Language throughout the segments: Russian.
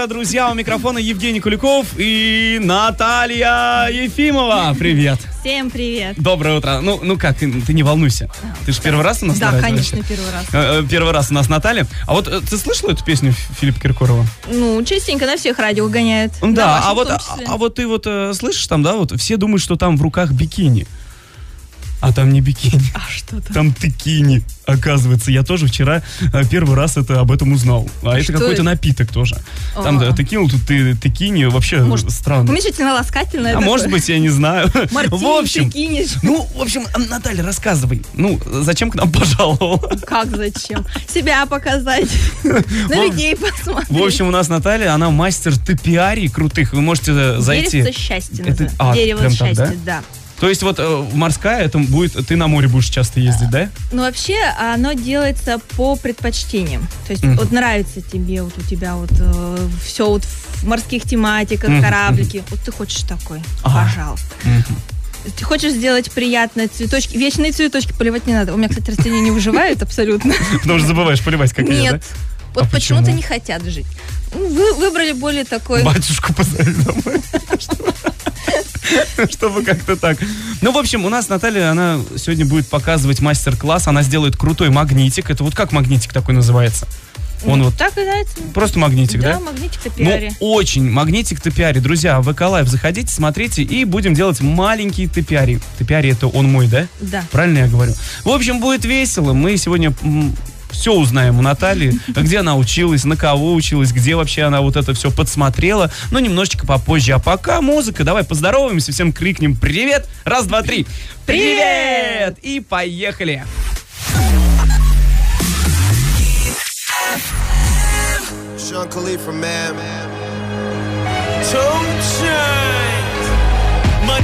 утро, друзья. У микрофона Евгений Куликов и Наталья Ефимова. Привет. Всем привет. Доброе утро. Ну, ну как, ты, ты не волнуйся. Ты же первый раз у нас Да, конечно, первый раз. Э, э, Первый раз у нас Наталья. А вот э, ты слышала эту песню Филиппа Киркорова? Ну, частенько на всех радио гоняют. Да, а вот, а, а вот ты вот слышишь там, да, вот все думают, что там в руках бикини. А там не бикини, А что там? там текини. Оказывается, я тоже вчера э, первый раз это об этом узнал. А это Что какой-то это? напиток тоже. Там А. да, текил, тут ты текини, вообще Может, странно. Уменьшительно-ласкательное А такое. может быть, я не знаю. Мартини в общем, ты кинешь. ну, в общем, Наталья, рассказывай. Ну, зачем к нам пожаловала? Как зачем? Себя показать. На людей посмотреть. В общем, у нас Наталья, она мастер топиарий крутых. Вы можете э, зайти. Дерево счастья Это- а, Дерево счастья, да? То есть вот э, морская, это будет, ты на море будешь часто ездить, да? Ну, вообще, оно делается по предпочтениям. То есть, вот нравится тебе, вот у тебя вот все вот в морских тематиках, кораблики. Вот ты хочешь такой, Ага. пожалуйста. Ты хочешь сделать приятно цветочки, вечные цветочки поливать не надо. У меня, кстати, растения не выживают абсолютно. Потому что забываешь поливать, как я, Нет. Вот А почему-то почему? не хотят жить. Ну, Вы выбрали более такой... Батюшку позови домой. Чтобы как-то так. Ну, в общем, у нас Наталья, она сегодня будет показывать мастер-класс. Она сделает крутой магнитик. Это вот как магнитик такой называется? Он Ну, вот Так и нравится. просто магнитик, да? Да, магнитик Ну, топиари. очень. Магнитик топиари. Друзья, в Эколайф заходите, смотрите, и будем делать маленькие топиари. Топиари это он мой, да? Да. Правильно я говорю? В общем, будет весело. Мы сегодня все узнаем у Натальи, где она училась, на кого училась, где вообще она вот это все подсмотрела. Но немножечко попозже. А пока музыка. Давай поздороваемся, всем крикнем «Привет!» Раз, два, три. Привет! И поехали! Sean Khalifa, man. Two chains.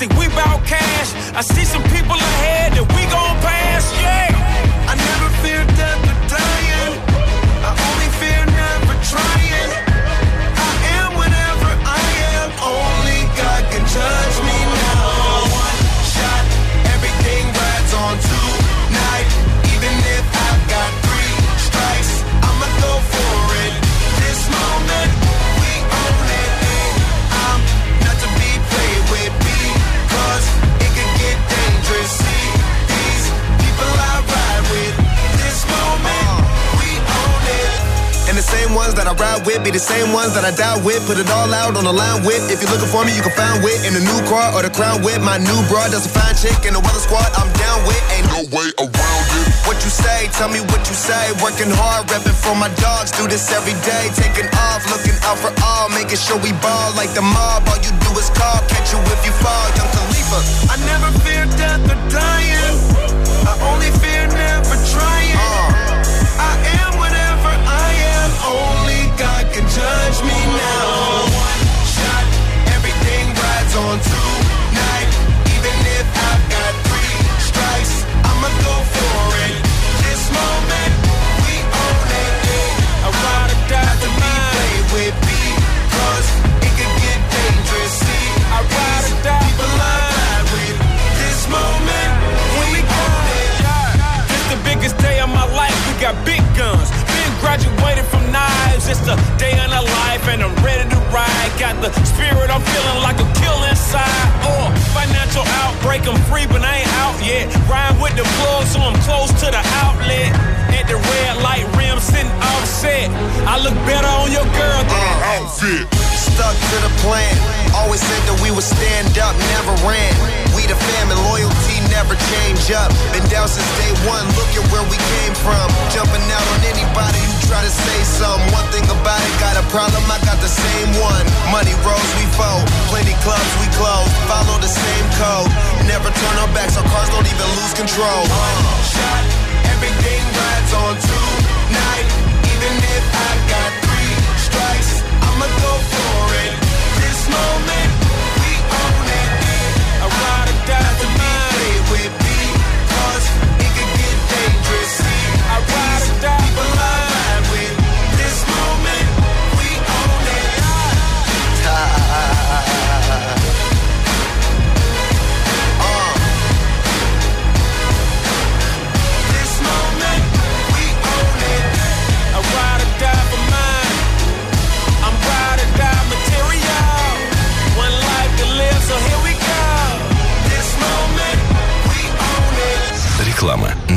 we bout cash. I see some people ahead that we gon' pass, yeah. Ride with be the same ones that I die with. Put it all out on the line with. If you're looking for me, you can find wit in the new car or the crown with. My new broad, that's a fine chick in the weather squad. I'm down with. Ain't no way around it. What you say? Tell me what you say. Working hard, repping for my dogs. Do this every day. Taking off, looking out for all. Making sure we ball like the mob. All you do is call. Catch you if you fall. Young Khalifa. I never fear death or dying. I only fear can judge me now. One shot, everything rides on tonight. Even if I've got three strikes, I'ma go for it. This moment, we own it. I ride or die to be played with because it could get dangerous. See, I ride or die people I ride with. This moment, we own it. This the biggest day of my life. We got big guns. Been graduated It's the day in the life, and I'm ready to ride. Got the spirit, I'm feeling like a kill inside. Or financial outbreak, I'm free, but I ain't out yet. Ride with the plug, so I'm close to the outlet. At the red light rim, sitting offset. I look better on your girl than an uh, outfit. Stuck to the plan. Always said that we would stand up, never ran. We the fam and loyalty never change up. Been down since day one, look at where we came from. Jumping out on anybody who try to say something. One thing about it, got a problem, I got the same one. Money rolls, we fold. Plenty clubs, we close. Follow the same code. Never turn our backs, our cars don't even lose control. One shot, everything rides on tonight. Even if I got three strikes, I'ma go for I ride.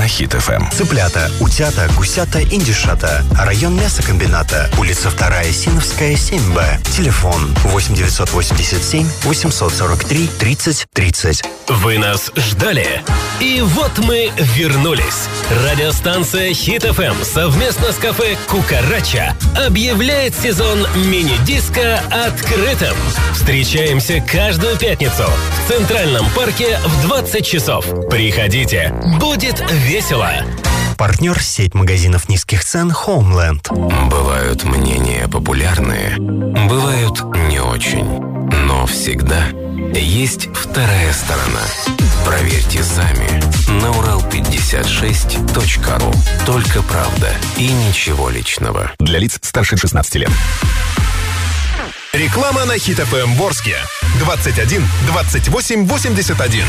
Хит ФМ. Цыплята, утята, гусята, индюшата. Район мясокомбината. Улица 2, Синовская, 7Б. Телефон 8987 843 30 30. Вы нас ждали? И вот мы вернулись. Радиостанция Хит ФМ совместно с кафе Кукарача объявляет сезон мини-диска открытым. Встречаемся каждую пятницу в Центральном парке в 20 часов. Приходите, будет весело. Партнер сеть магазинов низких цен Homeland. Бывают мнения популярные, бывают не очень. Но всегда есть вторая сторона. Проверьте сами на урал56.ру. Только правда и ничего личного. Для лиц старше 16 лет. Реклама на Хит ФМ Ворске. 21 28 81.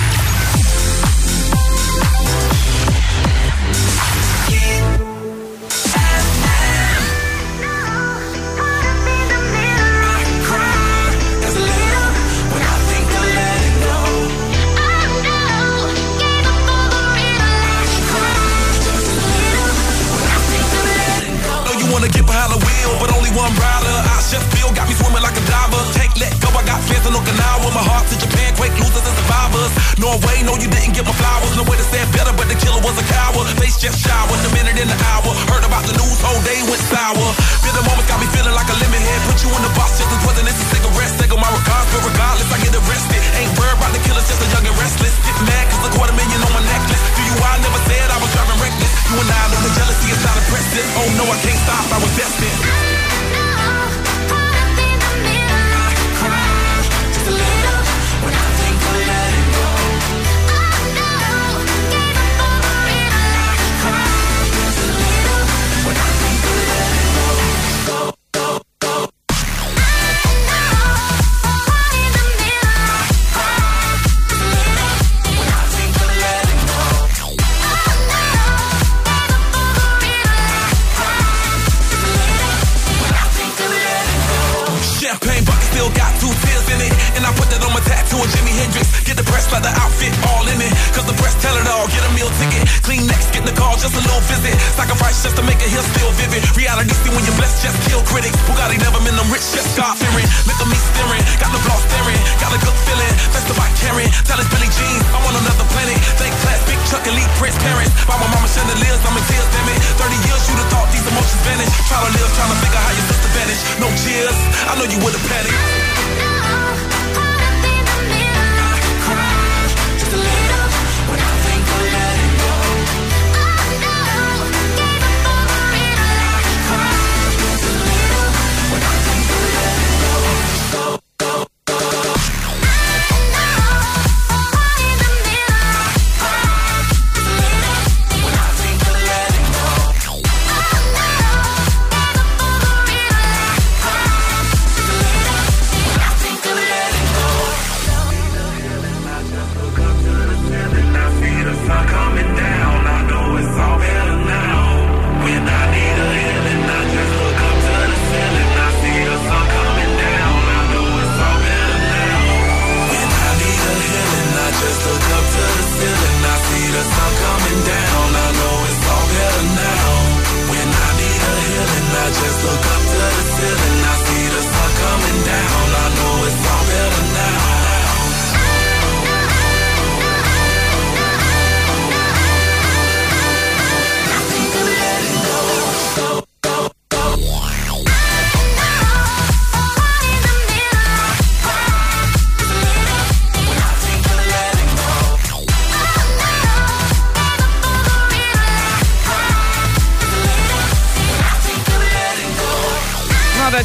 Just feel got me swimming like a diver. Can't let go, I got fans in Okinawa. My heart to Japan, quake losers and survivors. Norway, no, you didn't get my flowers. No way to say it better, but the killer was a coward. Face just showered, a minute in the hour. Heard about the news, whole day went sour. Feel the moments got me feeling like a lemon head. Put you in the box just as wasn't this a cigarette. Take my regards, but regardless, I get arrested. Ain't worried about the killers, just a young and restless. Get mad, cause a quarter million on my necklace. Do you, I never said I was driving reckless. You and I know the jealousy is not impressive. Oh no, I can't stop, I was destined. Get the press leather outfit all in it. Cause the press tell it all. Get a meal ticket. Clean next, get the call, just a little visit. Sacrifice just to make it here still vivid. Reality see when you're blessed, just kill critics. Bugatti never been them rich, just God fearing. Look at me staring. Got the block staring. Got a good feeling. The bike carrying. Tell it's Billy Jean. I'm on another planet. Thank class, big truck, elite prince parents. By my mama chandeliers, I'm in tears, damn it. 30 years, you'd have thought these emotions vanish. Try to live, trying to figure how your sister vanished. No cheers. I know you would have panicked.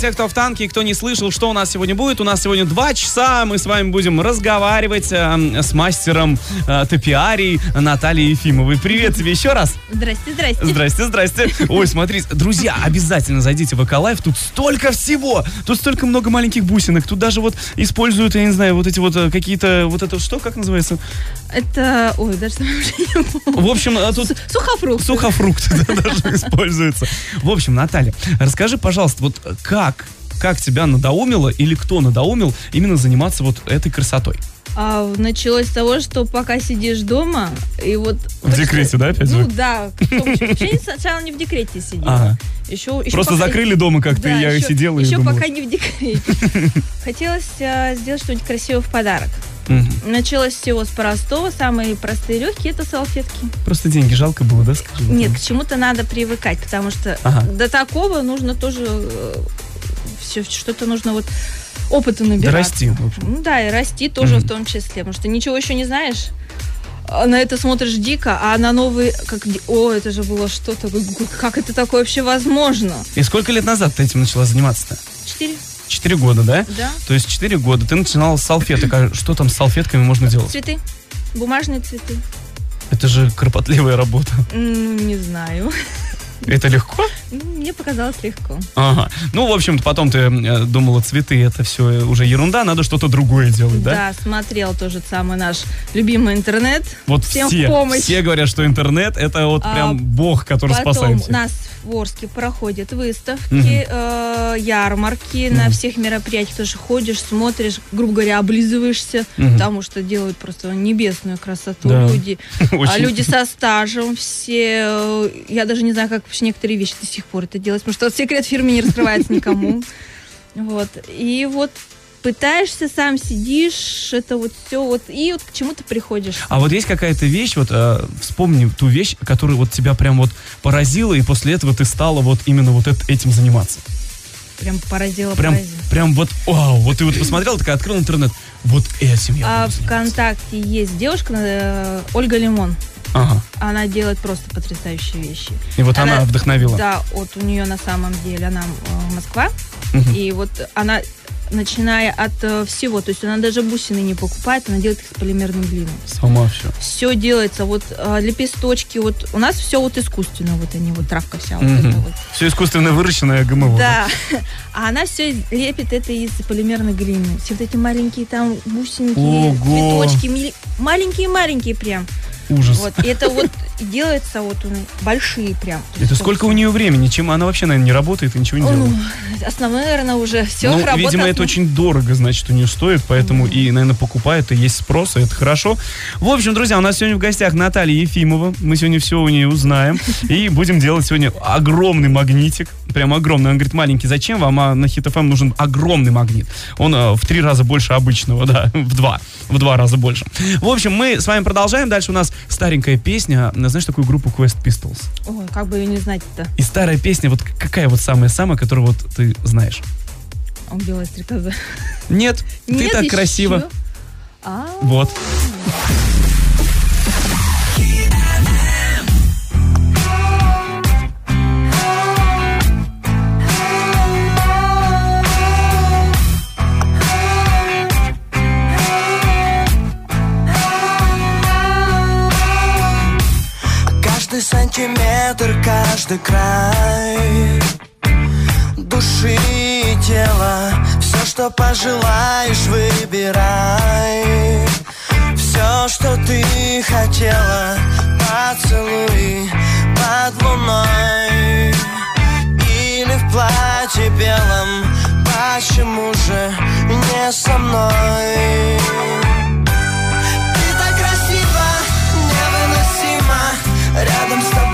Тех, кто в танке и кто не слышал, что у нас сегодня будет, у нас сегодня два часа, мы с вами будем разговаривать э, с мастером э, топиарий Натальей Ефимовой. Привет тебе еще раз. Здрасте, здрасте. Здрасте, здрасте. Ой, смотри, друзья, обязательно зайдите в Эколайф, тут столько всего, тут столько много маленьких бусинок, тут даже вот используют, я не знаю, вот эти вот э, какие-то, вот это что, как называется? Это, ой, даже уже не помню. В общем, э, тут Сухофрукт. сухофрукты да, даже используются. В общем, Наталья, расскажи, пожалуйста, вот как, как тебя надоумило или кто надоумил именно заниматься вот этой красотой? А, началось с того, что пока сидишь дома, и вот... В декрете, да, опять Ну вы? да. Вообще сначала не в декрете сидела. Ага. Еще, еще Просто пока- закрыли дома как-то, Да, и я еще- сидела и Еще думала. пока не в декрете. Хотелось а, сделать что-нибудь красивое в подарок. Мгм. Началось всего с простого, самые простые легкие это салфетки. Просто деньги жалко было, да, скажи? Нет, к чему-то надо привыкать, потому что Ага. до такого нужно тоже все что-то нужно вот опыта Да набирать. расти, в общем. Ну да, и расти тоже Мгм. в том числе, потому что ничего еще не знаешь. а На это смотришь дико, а на новый, как, о, это же было что-то, как это такое вообще возможно? И сколько лет назад ты этим начала заниматься-то? Четыре, Четыре года, да? да? То есть четыре года ты начинала с салфеток. А что там с салфетками можно делать? Цветы, бумажные цветы. Это же кропотливая работа. М, Не знаю. Это легко? Ну, Мне показалось легко. Ага. Ну, в общем-то, потом ты э, думала, цветы это все уже ерунда, надо что-то другое делать, да? Да, смотрел тоже самый наш любимый интернет. Вот Всем все, все говорят, что интернет это вот А, прям бог, который Потом спасает всех. нас в Орске проходят выставки, Мгм. э, ярмарки, на Мгм. всех мероприятиях тоже ходишь, смотришь, грубо говоря, облизываешься, Мгм. потому что делают просто небесную красоту Да. люди. А люди со стажем все, э, я даже не знаю, как вообще некоторые вещи до сих пор это делать, потому что секрет фирмы не раскрывается никому. Вот. И вот пытаешься, сам сидишь, это вот все, вот, и вот к чему-то приходишь. А вот есть какая-то вещь, вот э, вспомни ту вещь, которая вот тебя прям вот поразила, и после этого ты стала вот именно вот эт- этим заниматься. Прям поразило, Прям, поразило. прям вот, вау, вот ты вот посмотрел, такая открыл интернет, вот этим я А. ВКонтакте есть девушка, э, Ольга Лимон. Ага. Она делает просто потрясающие вещи. И вот она, вдохновила. Да, вот у нее на самом деле, она э, Москва, Мгм. и вот она, начиная от э, всего, то есть она даже бусины не покупает, она делает их с полимерным глиной. Сама все. Все делается, вот э, лепесточки, вот у нас все вот искусственно, вот они, вот травка вся вот эта вот. Все искусственно выращенное ГМО. Да, а она все лепит это из полимерной глины. Все вот эти маленькие там бусинки, Ого. цветочки, мили- маленькие-маленькие прям. Ужас. Вот, и это вот делается вот них большие прям. Это сколько у нее времени? Чем она вообще, наверное, не работает и ничего не делает? Основное, наверное, уже все. ну, работа видимо, это очень дорого, значит, у нее стоит, поэтому и, наверное, покупает, и есть спрос, и это хорошо. В общем, друзья, у нас сегодня в гостях Наталья Ефимова. Мы сегодня все у нее узнаем. И будем делать сегодня огромный магнитик. Прям огромный. Он говорит, маленький, зачем вам? А на Хит FM нужен огромный магнит. Он э, в три раза больше обычного, да, в два. В два раза больше. В общем, мы с вами продолжаем. Дальше у нас старенькая песня. Знаешь такую группу Quest Pistols? Ой, как бы ее не знать-то. И старая песня, вот какая вот самая-самая, которую вот ты знаешь? Он белая стрекоза. Нет, ты Нет, так еще. красиво. А, Вот. Сантиметр, каждый край. Души и тела Все, что пожелаешь, выбирай. Все, что ты хотела Поцелуй под луной. Или в платье белом Почему же не со мной? Ты так красиво, невыносимо Рядом с тобою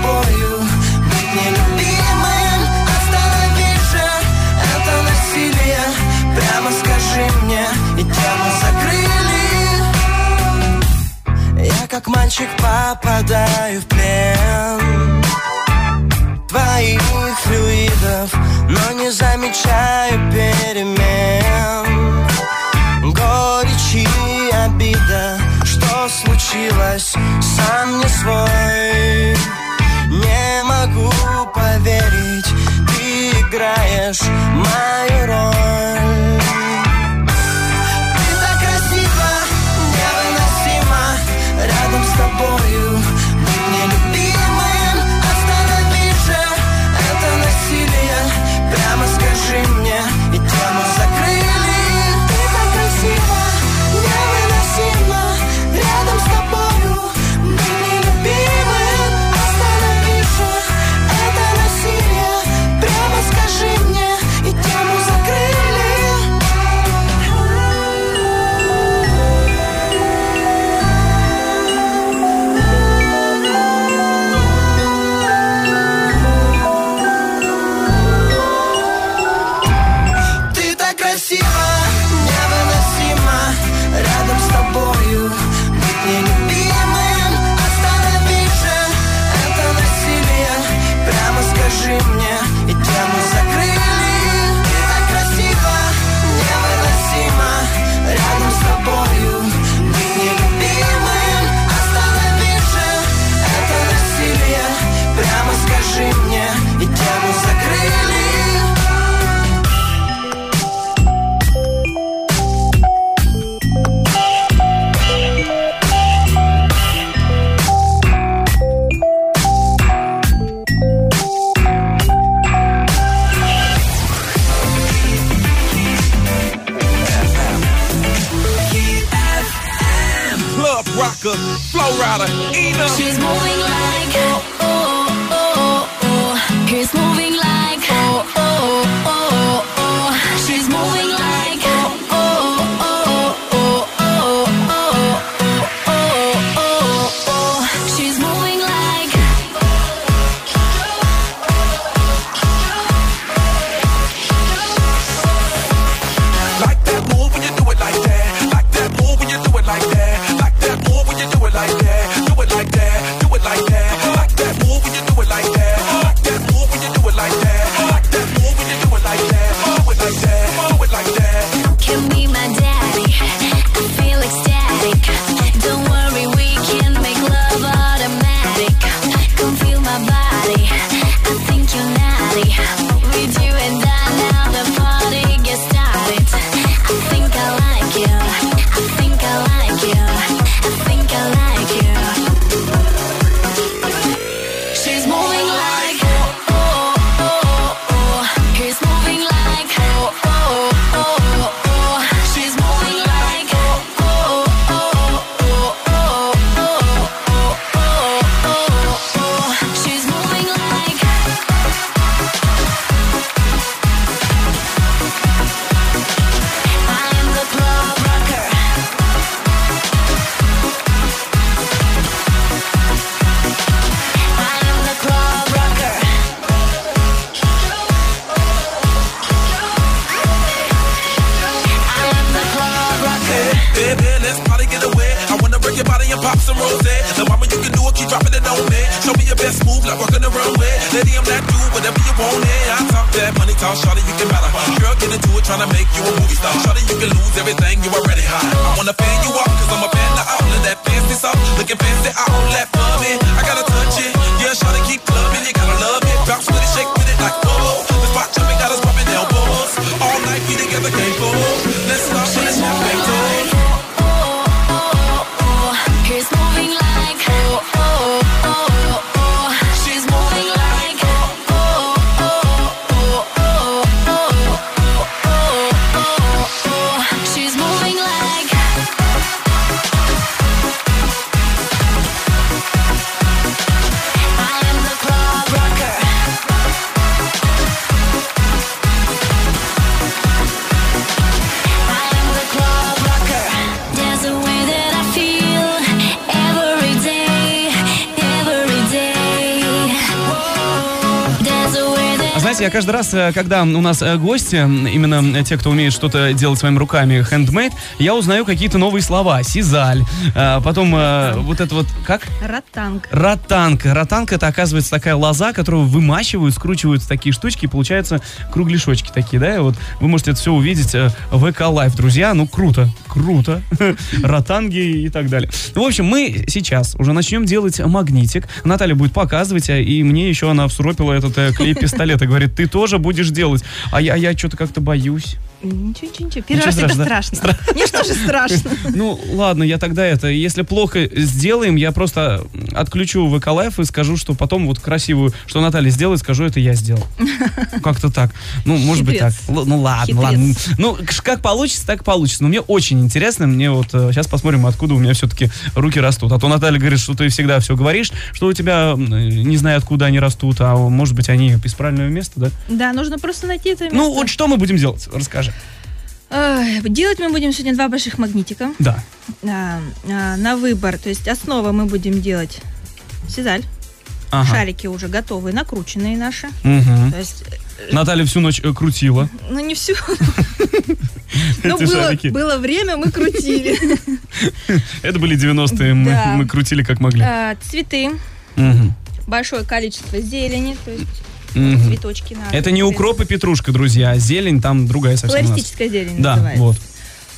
как мальчик попадаю в плен. Твоих флюидов Но не замечаю перемен. Горечь и обида Что случилось, сам не свой. Не могу поверить Ты играешь мою роль Знаете, я каждый раз, э, когда у нас э, гости, именно э, те, кто умеет что-то делать своими руками, handmade, я узнаю какие-то новые слова. Сизаль, потом вот это вот, как? Ротанг. Ротанка. Ротанка это, оказывается, такая лоза, которую вымачивают, скручивают такие штучки, и получаются кругляшочки такие, да? И вот вы можете это все увидеть в ВК Лайв, друзья. Ну, круто, круто. Ротанги и так далее. В общем, мы сейчас уже начнем делать магнитик. Наталья будет показывать, а, и мне еще она всуропила этот э, клей-пистолет и говорит, ты тоже будешь делать. А я, я что-то как-то боюсь. Ничего, ничего, ничего. Первый раз Ничего это страшно. Мне что же страшно? Ну, ладно, я тогда это, если плохо сделаем, я просто отключу VK Live и скажу, что потом вот красивую, что Наталья сделает, скажу, это я сделал. Как-то так. Ну, может быть так. Ну, ладно, ладно. Ну, как получится, так получится. Но мне очень интересно, мне вот сейчас посмотрим, откуда у меня все-таки руки растут. А то Наталья говорит, что ты всегда все говоришь, что у тебя, не знаю, откуда они растут, а может быть, они из правильного места, да? Да, нужно просто найти это место. Ну, вот что мы будем делать? Расскажи. Ой, Делать мы будем сегодня два больших магнитика. Да. А, на выбор. То есть основа мы будем делать сизаль. Ага. Шарики уже готовые, накрученные наши. Мгм. То есть, э, Наталья всю ночь э, крутила. ну не. Ну, Эти было, было время, мы крутили. Это были 90-е, мы, Да. мы крутили как могли. А, Цветы, Мгм. большое количество зелени, то есть Мгм. цветочки надо. Это не укроп и петрушка, друзья, а зелень там другая совсем. Флористическая зелень Да, называется. вот.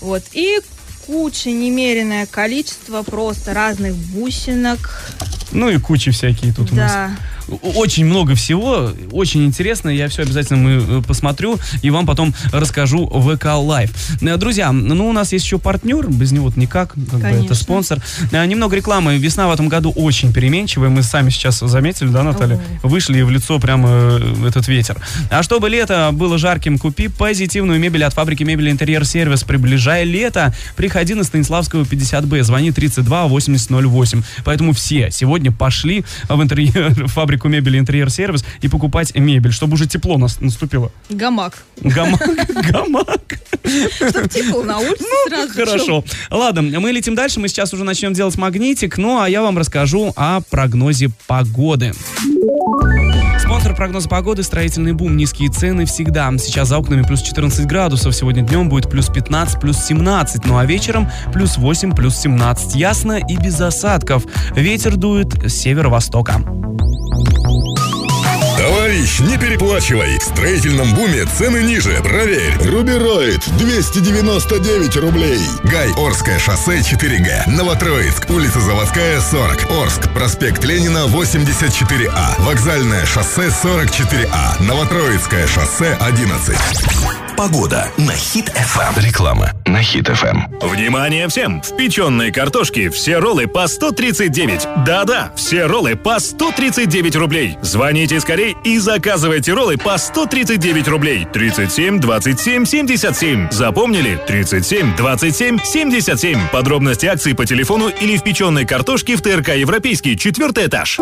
Вот. И куча, немеренное количество просто разных бусинок. Ну и кучи всякие тут у нас. Очень много всего, очень интересно. Я все обязательно мы, э, посмотрю и вам потом расскажу в ВК Лайв. Э, Друзья, ну у нас есть еще партнер, без него никак, как бы это спонсор. Э, Немного рекламы. Весна в этом году очень переменчивая. Мы сами сейчас заметили, да, Наталья? Вышли и в лицо прямо этот ветер. А чтобы лето было жарким, купи позитивную мебель от фабрики мебели Интерьер Сервис. Приближая лето, приходи на Станиславского 50Б, звони 32 8008. Поэтому все сегодня пошли в интерьер, в фабрику мебели Интерьер Сервис и покупать мебель, чтобы уже тепло нас- наступило. Гамак. Гамак, гамак. Чтоб тепло на улице сразу. Ну, Хорошо. Ладно, мы летим дальше. Мы сейчас уже начнем делать магнитик. Ну, а я вам расскажу о прогнозе погоды. Спонсор прогноза погоды – строительный бум. Низкие цены всегда. Сейчас за окнами плюс 14 градусов. Сегодня днем будет плюс 15, плюс 17. Ну а вечером плюс 8, плюс 17. Ясно и без осадков. Ветер дует с северо-востока. Товарищ, не переплачивай. В строительном буме цены ниже. Проверь. Рубероид 299 рублей. Гай, Орское шоссе 4Г. Новотроицк, улица Заводская 40. Орск, проспект Ленина 84А. Вокзальное шоссе 44А. Новотроицкое шоссе 11. Погода на Хит ФМ. Реклама на Хит ФМ. Внимание всем! В печеной картошке все роллы по 139. Да-да, все роллы по 139 рублей. Звоните скорей и заказывайте роллы по 139 рублей. 37 27 77. Запомнили? 37 27 77. Подробности акции по телефону или в печеной картошке в ТРК Европейский, четвертый этаж.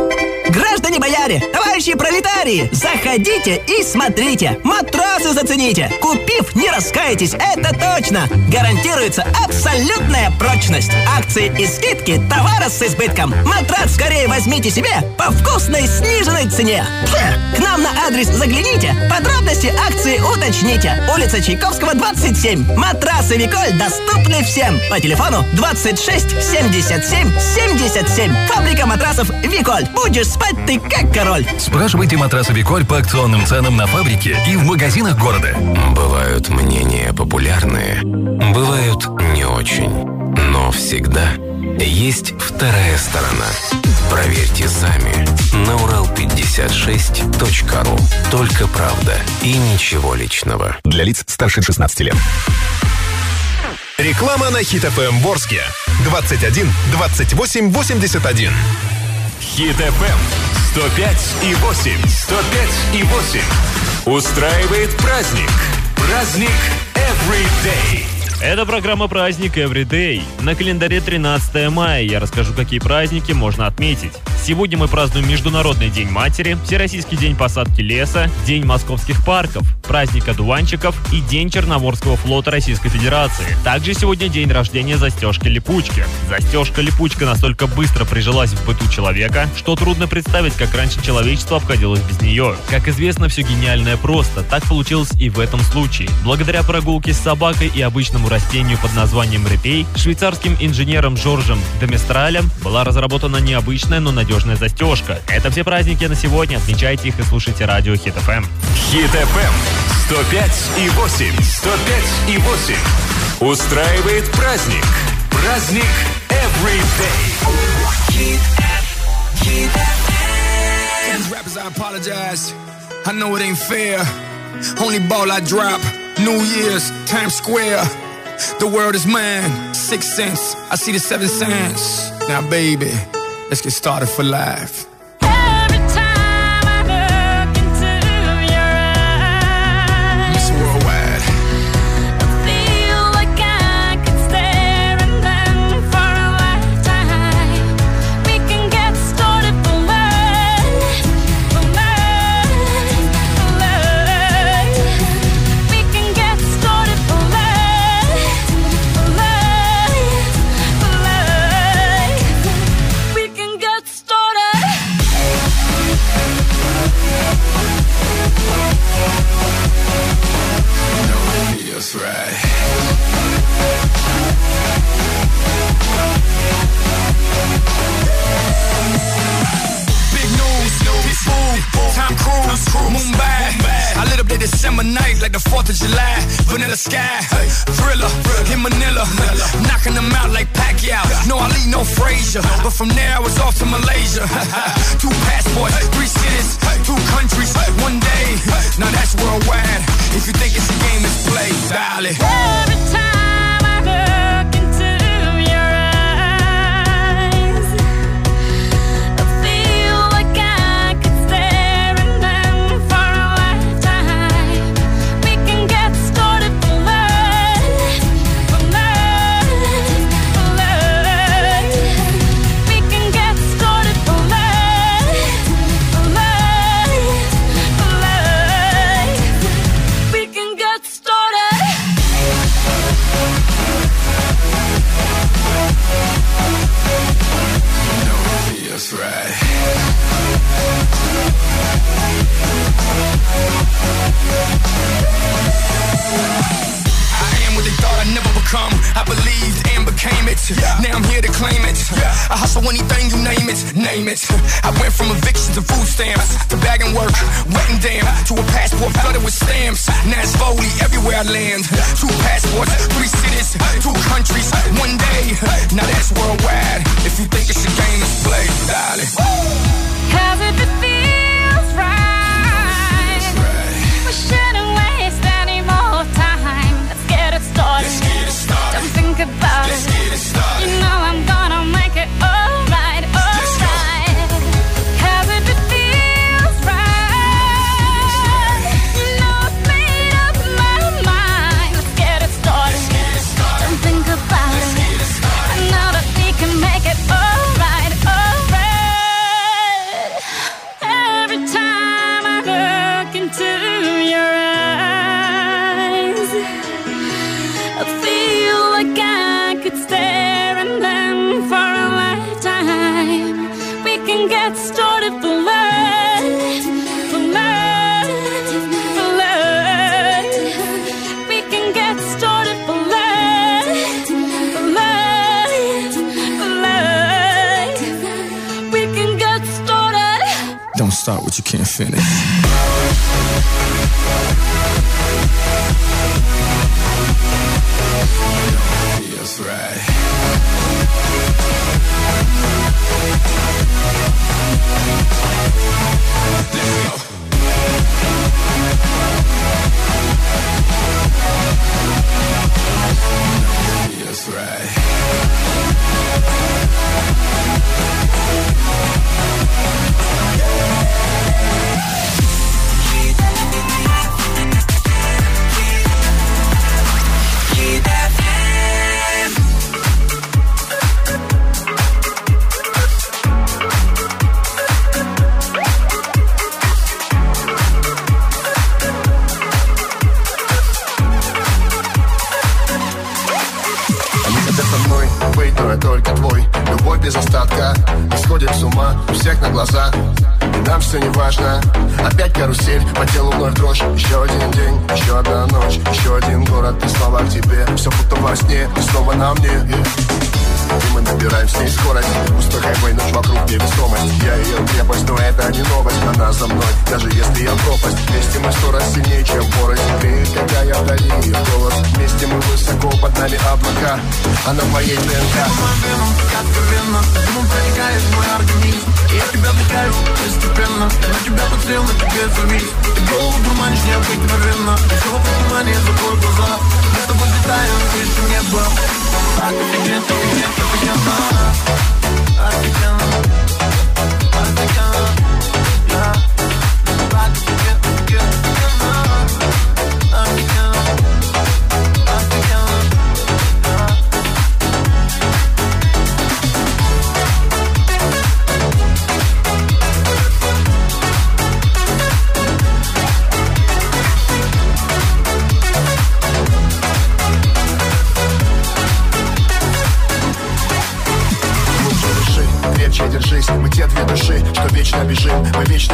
Граждане бояре, товарищи пролетарии, заходите и смотрите. Матрасы зацените. Купив, не раскаетесь, это точно. Гарантируется абсолютная прочность. Акции и скидки, товара с избытком. Матрас скорее возьмите себе по вкусной сниженной цене. К нам на адрес загляните, подробности акции уточните. Улица Чайковского, 27. Матрасы Виколь доступны всем. По телефону 26 77 77. Фабрика матрасов Виколь. Будешь спать ты как король. Спрашивайте матрасы Виколь по акционным ценам на фабрике и в магазинах города. Бывают мнения популярные, бывают не очень. Но всегда есть вторая сторона. Проверьте сами на урал56.ру. Только правда и ничего личного. Для лиц старше 16 лет. Реклама на Хит ФМ Ворске. 21 28 81. Хит ФМ 105 и 8. 105 и 8. Устраивает праздник. Праздник Everyday. Это программа «Праздник Everyday». На календаре 13 мая я расскажу, какие праздники можно отметить. Сегодня мы празднуем Международный день матери, Всероссийский день посадки леса, День московских парков, праздник одуванчиков и День Черноморского флота Российской Федерации. Также сегодня день рождения застежки-липучки. Застежка-липучка настолько быстро прижилась в быту человека, что трудно представить, как раньше человечество обходилось без нее. Как известно, все гениальное просто. Так получилось и в этом случае. Благодаря прогулке с собакой и обычному растению под названием репей, швейцарским инженером Жоржем Деместралем была разработана необычная, но надежная застежка. Это все праздники на сегодня. Отмечайте их и слушайте радио Хит Эм. ФМ. Хит ФМ 105 и 8. 105 и 8. Устраивает праздник. Праздник Everyday. These rappers, I apologize. I know it ain't fair. Only ball I drop. New Year's, Times Square. The world is mine. Six cents. I see the seven cents. Now, baby, let's get started for life. December night like the 4th of July. Vanilla sky, thriller, in Manila. Knocking them out like Pacquiao. No Ali, no Frazier. But from there I was off to Malaysia. two passports, three cities, two countries, one day. Now that's worldwide. If you think it's a game, it's play, dial it. Every time Now I'm here to claim it. I hustle anything you name it, name it. I went from eviction to food stamps to bagging work, wet and damn, to a passport flooded with stamps. Now it's Foley everywhere I land. Two passports, three cities, two countries, one day. Now that's worldwide. If you think it's a game, it's play, darling. If it feels Don't think about Let's it. You know I'm gonna make it alright, start what you can't finish.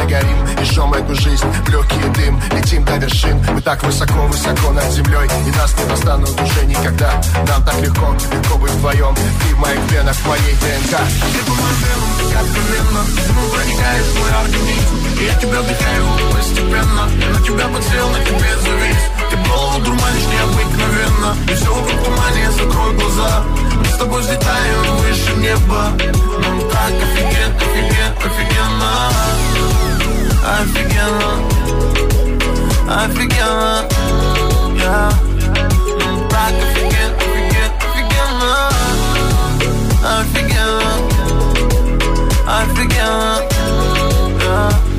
Горим и жжем эту жизнь. В легкий дым, летим до вершин Мы так высоко-высоко над землей. И нас не достанут уже никогда. Нам так легко, легко быть вдвоем. Ты в моих венах, в моей ДНК. Ты по моим так откровенно Дымом проникает в мой организм. И я тебя вдыхаю постепенно. Я на тебя подсел, на тебе завис. Ты голову дурманишь необыкновенно. И все вокруг тумане, закрой глаза. Мы с тобой взлетаем выше неба. Нам так офиген, офиген, офигенно Офигенно Офигенно yeah. Так офиген, офиген, офигенно Офигенно Офигенно yeah.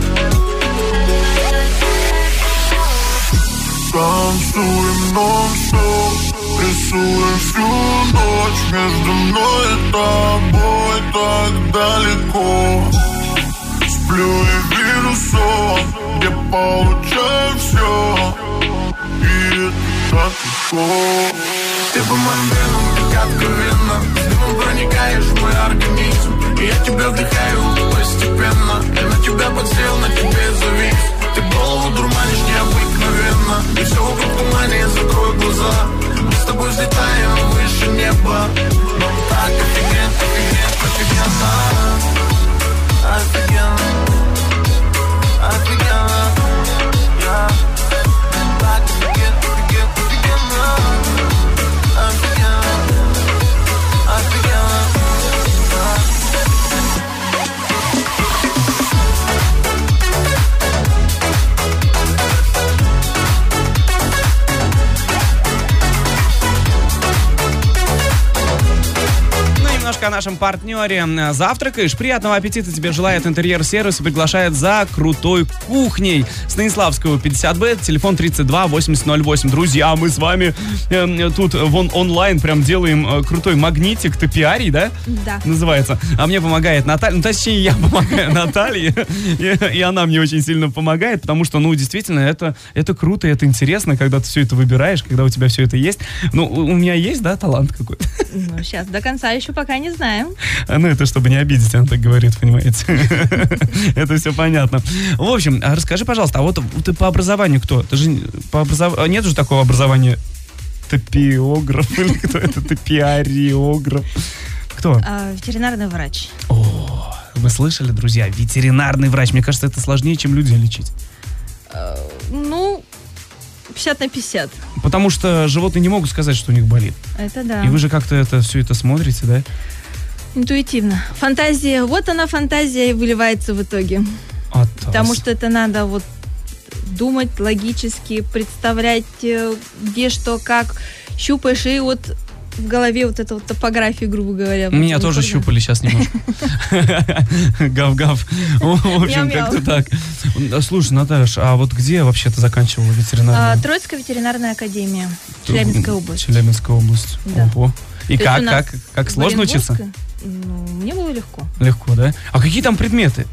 Танцуем нон-стоп Рисуем всю ночь Между мной и тобой так далеко Сплю и вижу Где получаю все И это так Ты по моим венам, как откровенно проникаешь в мой организм. И я тебя вдыхаю постепенно. Я на тебя подсел, на тебе завис. Ты голову дурманишь необыкновенно. И все вокруг тумане, закрой глаза. Мы с тобой взлетаем выше неба. Нам так офиген, офиген, офигенно Офигенно Офигенно yeah. Так офиген, офиген, Немножко о нашем партнере. Завтракаешь, приятного аппетита тебе желает интерьер-сервис и приглашает за крутой кухней. Станиславского 50Б, телефон 32 8008. Друзья, мы с вами э, тут вон онлайн прям делаем э, крутой магнитик топиарий, да? Да. Называется. А мне помогает Наталья. Ну, точнее, я помогаю Наталье. И, и она мне очень сильно помогает, потому что, ну, действительно, это, это круто, это интересно, когда ты все это выбираешь, когда у тебя все это есть. Ну, у у меня есть, да, талант какой-то? Ну, сейчас до конца еще пока не знаем. А, Ну, это чтобы не обидеть, она так говорит, понимаете. Это все понятно. В общем, а расскажи, пожалуйста, а вот ты по образованию кто? Ты же по образованию... Нет же такого образования топиограф или кто это? Топиариограф. Кто? А, ветеринарный врач. Вы слышали, друзья? Ветеринарный врач. Мне кажется, это сложнее, чем людей лечить. Ну, 50 на 50. Потому что животные не могут сказать, что у них болит. Это да. И вы же как-то это все это смотрите, да? Интуитивно. Фантазия, вот она фантазия и выливается в итоге. А Потому что это надо вот думать логически, представлять, э, где что, как, щупаешь, и вот в голове вот эта вот топография, грубо говоря. Меня вот тоже никогда. щупали сейчас немножко. Гав-гав. В общем, как-то так. Слушай, Наташ, а вот где вообще ты заканчивала А, ветеринарную? Троицкая ветеринарная академия, Челябинская область. Челябинская область. Ого. И как, как, как сложно учиться? Ну, мне было легко. Легко, да? А какие там предметы?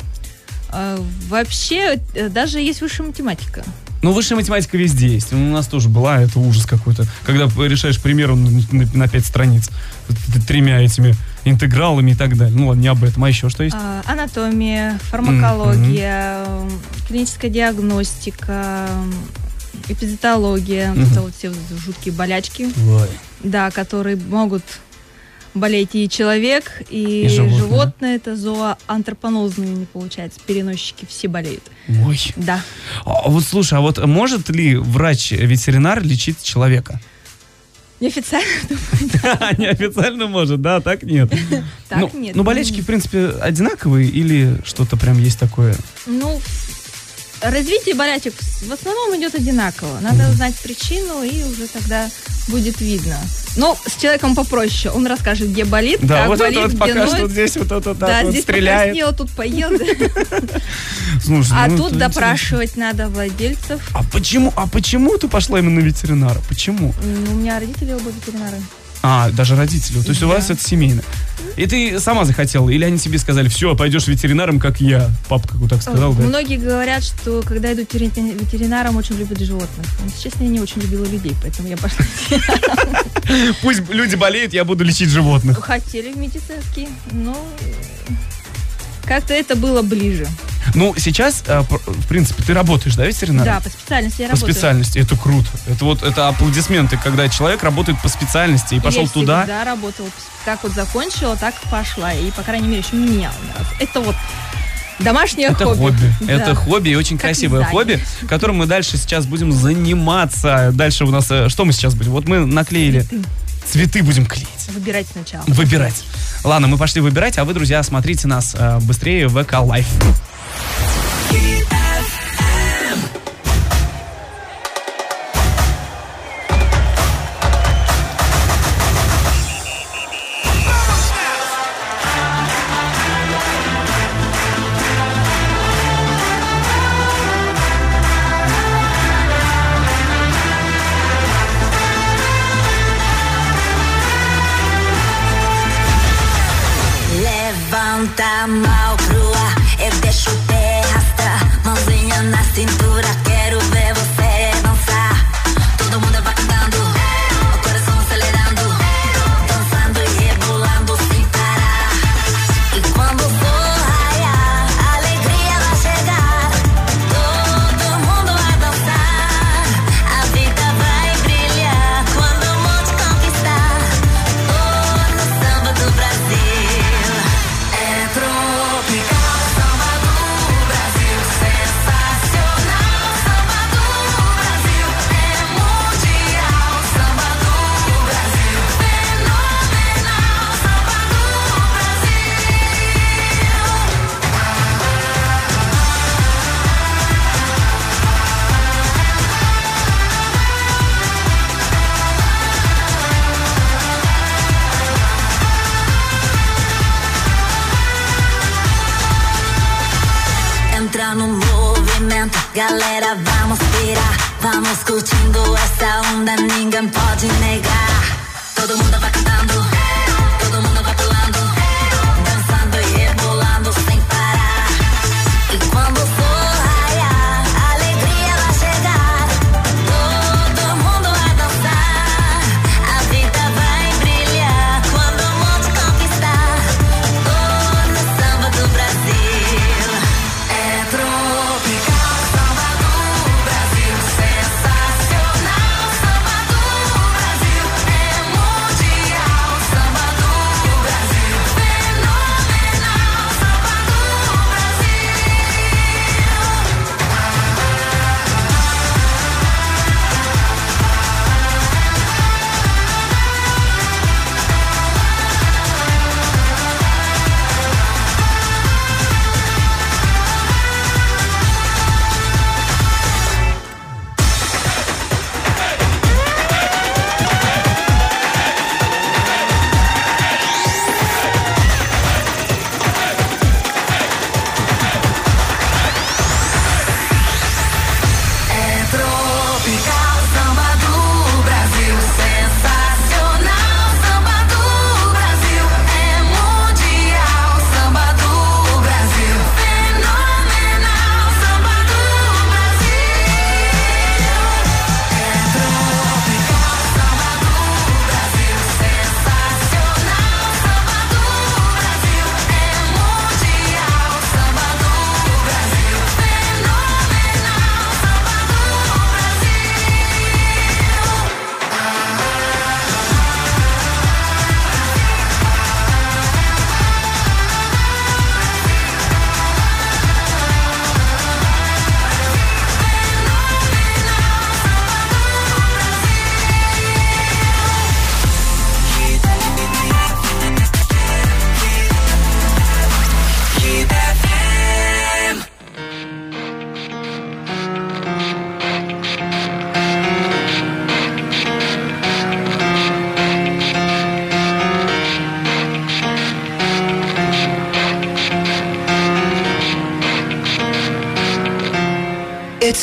А, вообще, э, даже есть высшая математика. Ну, высшая математика везде есть. У нас тоже была, это ужас какой-то. Когда решаешь пример на, на пять страниц. Тремя этими интегралами и так далее. Ну, ладно, не об этом. А еще что есть? А, анатомия, фармакология, м, клиническая диагностика, вот Мгм. это вот все жуткие болячки, Ой. да, которые могут болеть и человек, и, И животные. животные. Это зооантропонозные, не получается, переносчики, все болеют. Ой. Да. А вот слушай, а вот может ли врач-ветеринар лечить человека? Неофициально Неофициально может, да, так нет. Так ну, нет. Ну, болельщики, в принципе, одинаковые или что-то прям есть такое? Ну, развитие болячек в основном идет одинаково. Надо узнать причину, и уже тогда будет видно. Но с человеком попроще. Он расскажет, где болит, Да, как вот болит, вот где пока ноет. что здесь вот это так да, вот здесь стреляет. покраснел, тут поел. Слушай, А ну, тут допрашивать надо владельцев. А почему, а почему ты пошла именно на ветеринара? Почему? У меня родители оба ветеринары. А, даже родители. То есть у Да. вас это семейно. И ты сама захотела? Или они тебе сказали, все, пойдешь ветеринаром, как я? Папа как вот так сказал, да? Многие говорят, что когда идут ветеринаром, очень любят животных. Но, если честно, я не очень любила людей, поэтому я пошла. Пусть люди болеют, я буду лечить животных. Хотели в медицинский, но как-то это было ближе. Ну, сейчас, э, в принципе, ты работаешь, да, ветеринаром? Да, по специальности я работаю. По специальности, это круто. Это вот, это аплодисменты, когда человек работает по специальности и пошел я туда. Да, работала, как вот закончила, так пошла. И, по крайней мере, еще не нравилось. Это вот Домашнее это хобби. хобби. Да. Это хобби очень как красивое дизайн. хобби, которым мы дальше сейчас будем заниматься. Дальше у нас... Э, что мы сейчас будем? Вот мы наклеили... Цветы. Цветы будем клеить. Выбирать сначала. Выбирать. Ладно, мы пошли выбирать, а вы, друзья, смотрите нас э, быстрее в VK Live.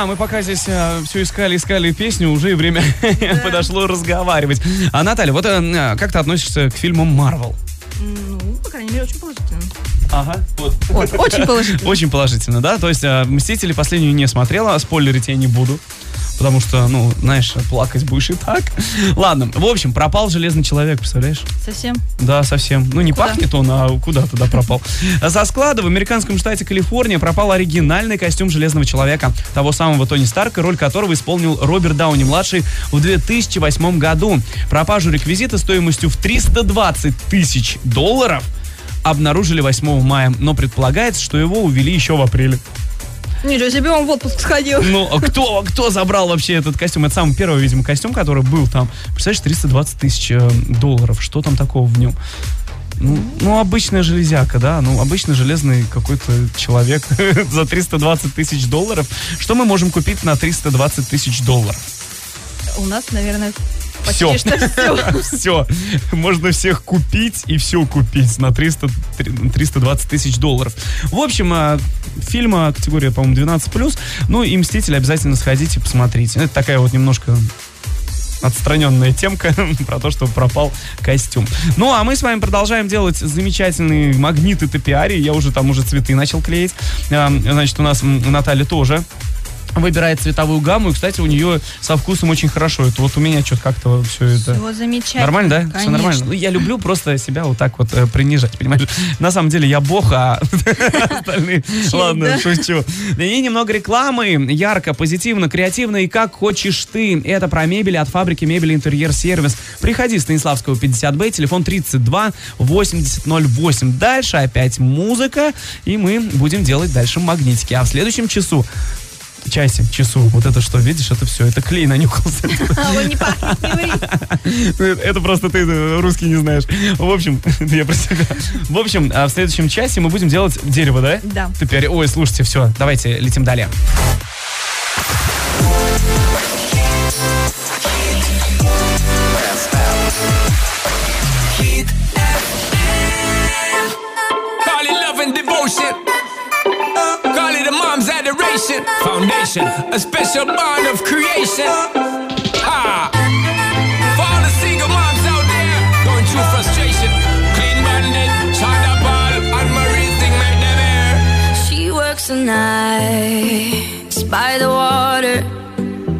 Да, мы пока здесь все искали, искали песню, уже и время подошло разговаривать. А Наталья, вот э, как ты относишься к фильмам Марвел? Ну, по крайней мере, очень положительно. Ага, вот. Вот, очень положительно. Очень положительно, да? То есть э, «Мстители» последнюю не смотрела, спойлерить я не буду. Потому что, ну, знаешь, плакать будешь и так. Ладно, в общем, пропал Железный Человек, представляешь? Совсем. Да, совсем. Ну, не Куда? пахнет он, а куда туда пропал. Со склада в американском штате Калифорния пропал оригинальный костюм Железного Человека, того самого Тони Старка, роль которого исполнил Роберт Дауни-младший в 2008 году. Пропажу реквизита стоимостью в 320 тысяч долларов обнаружили 8 мая, но предполагается, что его увели еще в апреле. Ничего себе, он в отпуск сходил. Ну, а кто, кто забрал вообще этот костюм? Это самый первый, видимо, костюм, который был там. Представляешь, 320 тысяч э, долларов. Что там такого в нем? Ну, ну, обычная железяка, да, ну, обычно железный какой-то человек за 320 тысяч долларов. Что мы можем купить на 320 тысяч долларов? У нас, наверное, Все. все. Можно всех купить и все купить на 300, 320 тысяч долларов. В общем, а, фильм а, категория, по-моему, 12+. Ну и «Мстители» обязательно сходите, посмотрите. Это такая вот немножко отстраненная темка про то, что пропал костюм. Ну, а мы с вами продолжаем делать замечательные магниты топиари. Я уже там уже цветы начал клеить. Значит, у нас Наталья тоже выбирает цветовую гамму. И, кстати, у нее со вкусом очень хорошо. Это вот у меня что-то как-то все это... Все замечательно. Нормально, да? Все Конечно. нормально. Ну, я люблю просто себя вот так вот э, принижать, понимаешь? На самом деле я бог, а остальные... Ладно, шучу. И немного рекламы. Ярко, позитивно, креативно и как хочешь ты. Это про мебель от фабрики мебели интерьер сервис. Приходи, Станиславского 50Б, телефон 32 8008. Дальше опять музыка, и мы будем делать дальше магнитики. А в следующем часу часе, часу. Вот это что, видишь, это все, это клей нанюхался. А, он не пахнет, не ври. Это просто ты э, русский не знаешь. В общем, я про себя. В общем, а в следующем часе мы будем делать дерево, да? Да. Теперь, ой, слушайте, все, давайте летим далее. Foundation, a special bond of creation. For all the single moms out there going through frustration. Clean and Marie them. She works the nights by the water.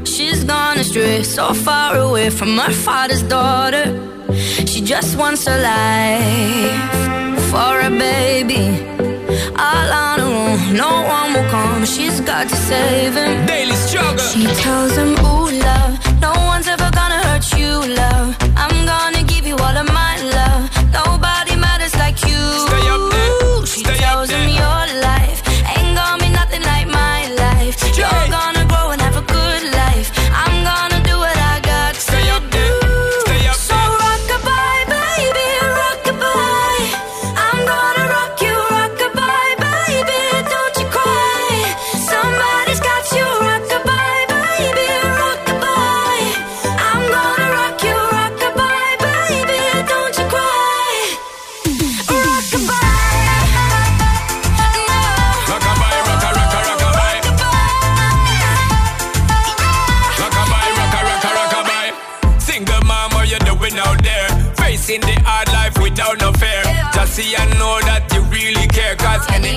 She's gone astray, so far away from her father's daughter. She just wants a life for a baby all on her own. No one will come, she's got to save him. Daily struggle. She tells him, Ooh, love, no one's ever gonna hurt you, love. I'm gonna give you all of my love. Nobody matters like you. Stay up there. She Stay tells up there. him, Your life ain't gonna be nothing like my life. You're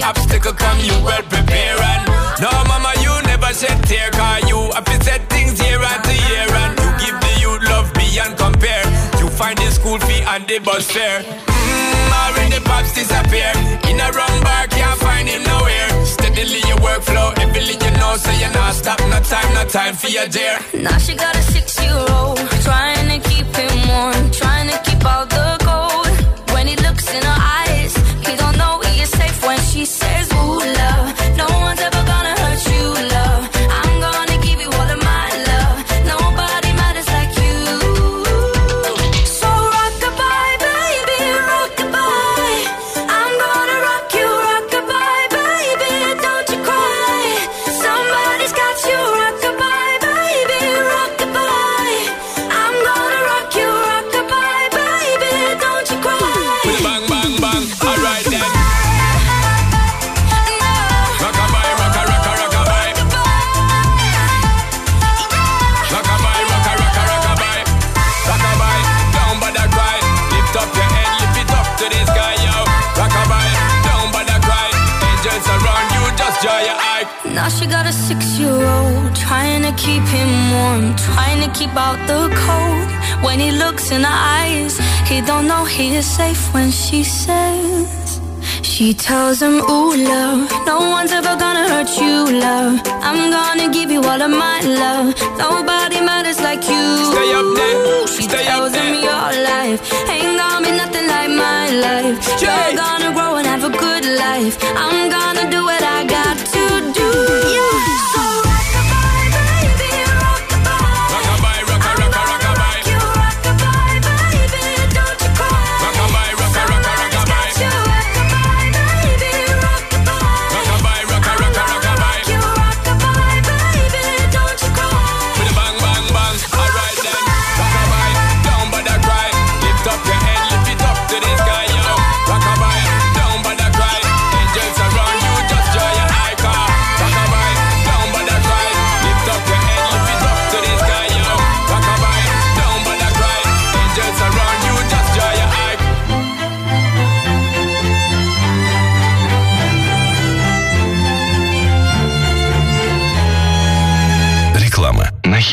obstacle come, you well prepare. And no, mama, you never shed tear, cause you have set things year after year. And you give the youth love beyond compare. You find the school fee and the bus fare. Mmm, already pops disappear. In a wrong bar, can't find him nowhere. Steadily your workflow, everything you know, so you're not stop, no time, no time for your dear. Now she got a six-year-old trying to keep him warm, trying to keep all the cold. When he looks in her eyes,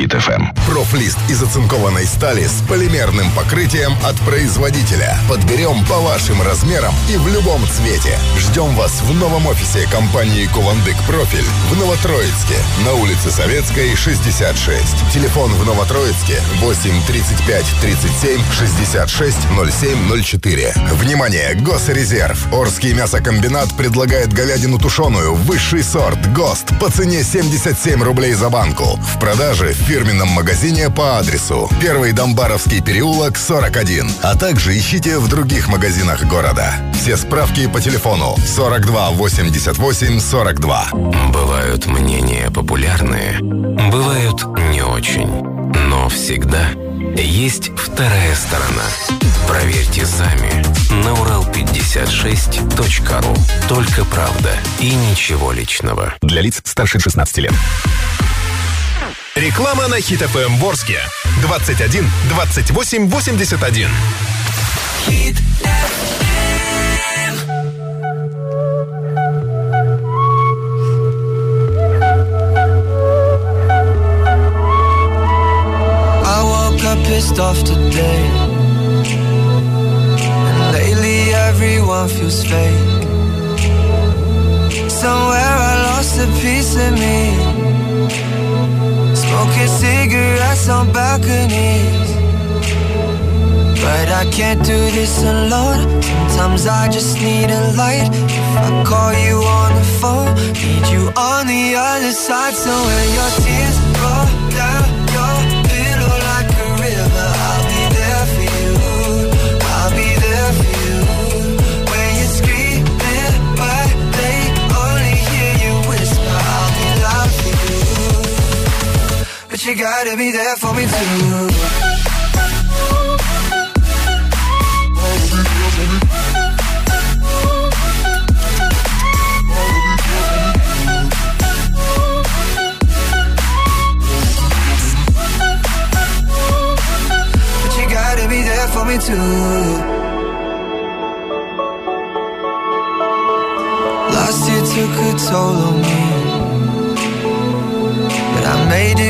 Хит ФМ. Профлист из оцинкованной стали с полимерным покрытием от производителя. Подберем по вашим размерам и в любом цвете. Ждем вас в новом офисе компании Кувандык Профиль в Новотроицке на улице Советской, 66. Телефон в Новотроицке 8 35 37 66 07 04. Внимание! Госрезерв. Орский мясокомбинат предлагает говядину тушеную, высший сорт, ГОСТ по цене 77 рублей за банку. В продаже фирменном магазине по адресу Первый Домбаровский переулок, 41. А также ищите в других магазинах города. Все справки по телефону 42 88 42. Бывают мнения популярные, бывают не очень. Но всегда есть вторая сторона. Проверьте сами на урал56.ру. Только правда и ничего личного. Для лиц старше 16 лет. Реклама на Хит ФМ Ворске. 21 28 81. I woke up pissed off today. And lately everyone feels fake. Somewhere I lost a piece of me. Cigarettes on balconies. But I can't do this alone. Sometimes I just need a light. If I call you on the phone, need you on the other side. So when your tears you. Gotta be there for me too. But you gotta be there for me too. past you took a toll on me. But I made it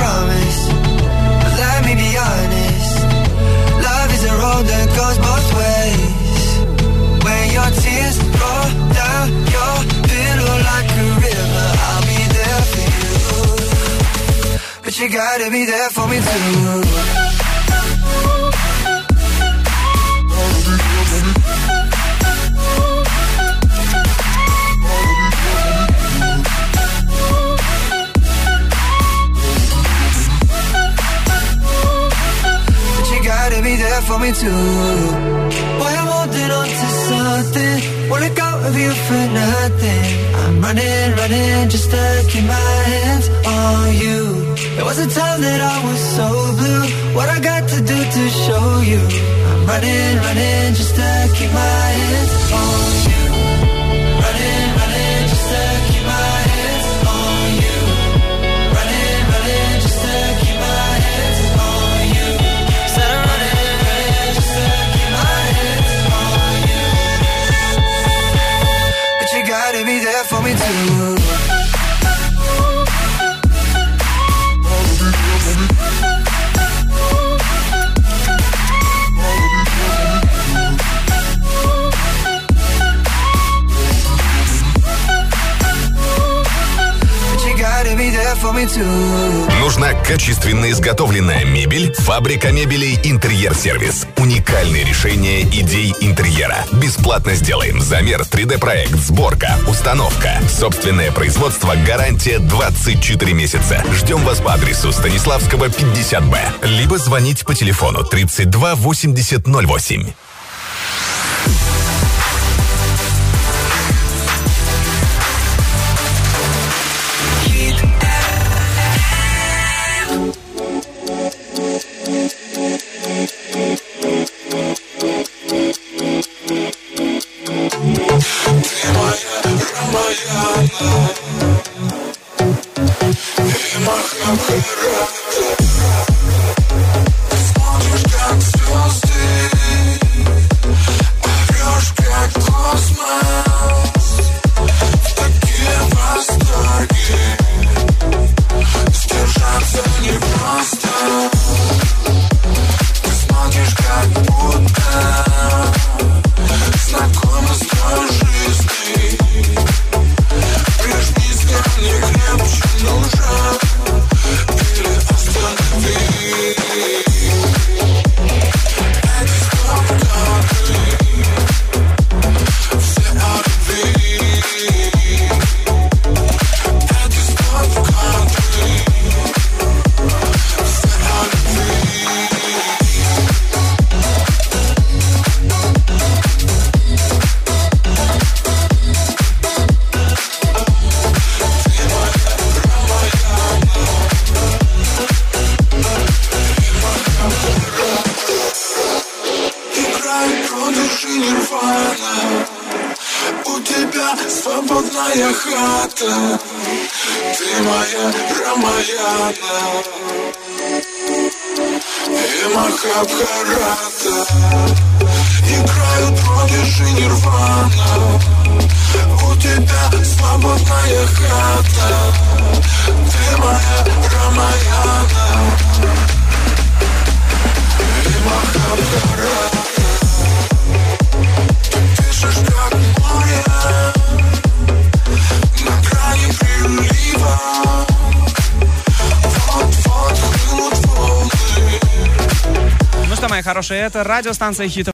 promise. But let me be honest. Love is a road that goes both ways. When your tears roll down your pillow like a river, I'll be there for you. But you gotta be there for me too. Me too. Boy, I'm holding on to something. Let go of you for nothing. I'm running, running just to keep my hands on you. There was a time that I was so blue. What I got to do to show you? I'm running, running just to keep my hands on you. Нужна качественно изготовленная мебель? Фабрика мебелей «Интерьер Сервис». Уникальные решения идей интерьера. Бесплатно сделаем замер, 3D-проект, сборка, установка. Собственное производство, гарантия 24 месяца. Ждем вас по адресу Станиславского, 50Б. Либо звонить по телефону 32 80 08. Смотришь, радиостанция Хит